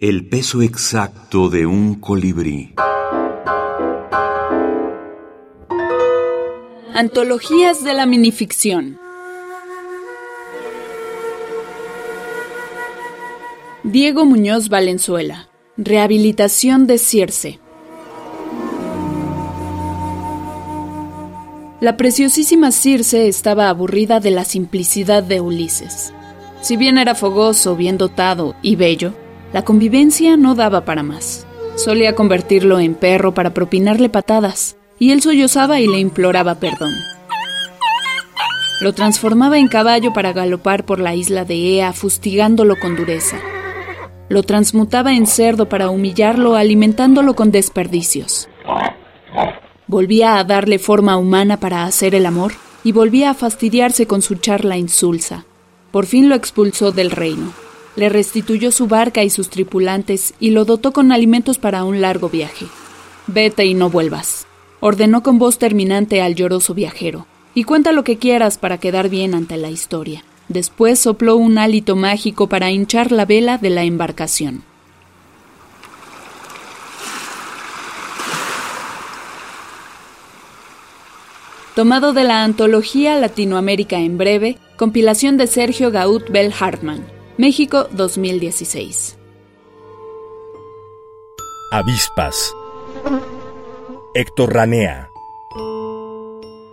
El peso exacto de un colibrí. Antologías de la minificción. Diego Muñoz Valenzuela. Rehabilitación de Circe. La preciosísima Circe estaba aburrida de la simplicidad de Ulises. Si bien era fogoso, bien dotado y bello, la convivencia no daba para más. Solía convertirlo en perro para propinarle patadas, y él sollozaba y le imploraba perdón. Lo transformaba en caballo para galopar por la isla de Ea, fustigándolo con dureza. Lo transmutaba en cerdo para humillarlo, alimentándolo con desperdicios. Volvía a darle forma humana para hacer el amor y volvía a fastidiarse con su charla insulsa. Por fin lo expulsó del reino le restituyó su barca y sus tripulantes y lo dotó con alimentos para un largo viaje. Vete y no vuelvas, ordenó con voz terminante al lloroso viajero, y cuenta lo que quieras para quedar bien ante la historia. Después sopló un hálito mágico para hinchar la vela de la embarcación. Tomado de la antología Latinoamérica en breve, compilación de Sergio Gaut Bell Hartman. México 2016. Avispas. Héctor Ranea.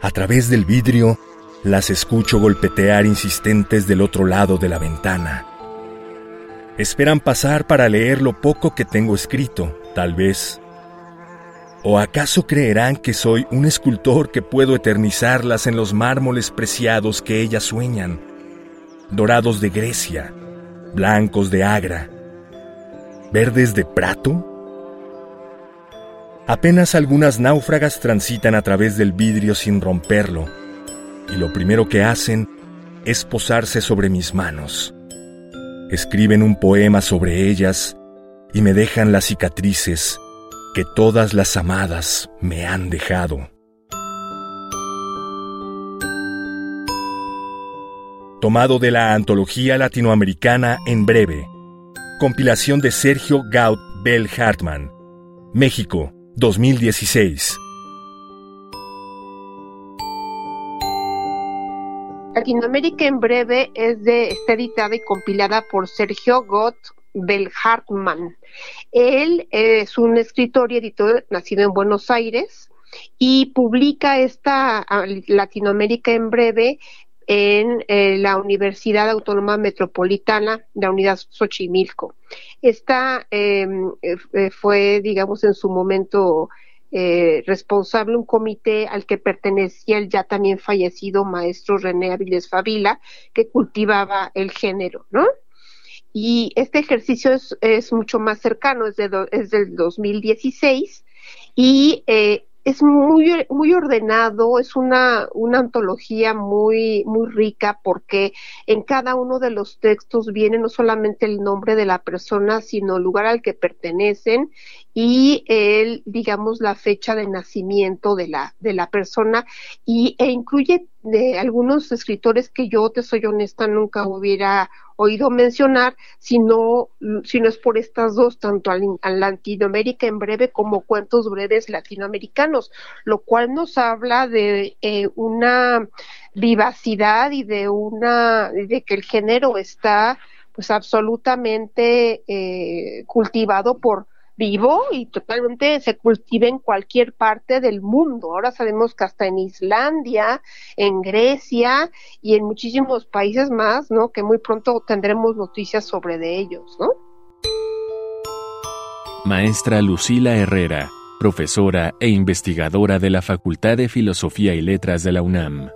A través del vidrio las escucho golpetear insistentes del otro lado de la ventana. Esperan pasar para leer lo poco que tengo escrito, tal vez. ¿O acaso creerán que soy un escultor que puedo eternizarlas en los mármoles preciados que ellas sueñan, dorados de Grecia, blancos de Agra, verdes de Prato? Apenas algunas náufragas transitan a través del vidrio sin romperlo, y lo primero que hacen es posarse sobre mis manos. Escriben un poema sobre ellas y me dejan las cicatrices que todas las amadas me han dejado. Tomado de la antología latinoamericana En Breve. Compilación de Sergio Gaut Bell Hartman. México, 2016. Latinoamérica en breve es de, está editada y compilada por Sergio Gott Bell Hartman. Él es un escritor y editor nacido en Buenos Aires y publica esta Latinoamérica en breve en eh, la Universidad Autónoma Metropolitana, la Unidad Xochimilco. Esta em, eh, fue, digamos, en su momento eh, responsable un comité al que pertenecía el ya también fallecido maestro René Aviles Favila, que cultivaba el género, ¿no? Y este ejercicio es, mucho más cercano, es, de es del 2016 y eh, es muy, muy ordenado, es una, una antología muy, muy rica porque en cada uno de los textos viene no solamente el nombre de la persona, sino el lugar al que pertenecen y el, digamos, la fecha de nacimiento de la, de la persona y, e incluye de algunos escritores que yo, te soy honesta, nunca hubiera oído mencionar, si no es por estas dos, tanto a Latinoamérica en breve como cuentos breves latinoamericanos, lo cual nos habla de eh, una vivacidad y de una, de que el género está pues absolutamente eh, cultivado por vivo y totalmente se cultiva en cualquier parte del mundo. Ahora sabemos que hasta en Islandia, en Grecia y en muchísimos países más, ¿no? Que muy pronto tendremos noticias sobre de ellos, ¿no? Maestra Lucila Herrera, profesora e investigadora de la Facultad de Filosofía y Letras de la UNAM.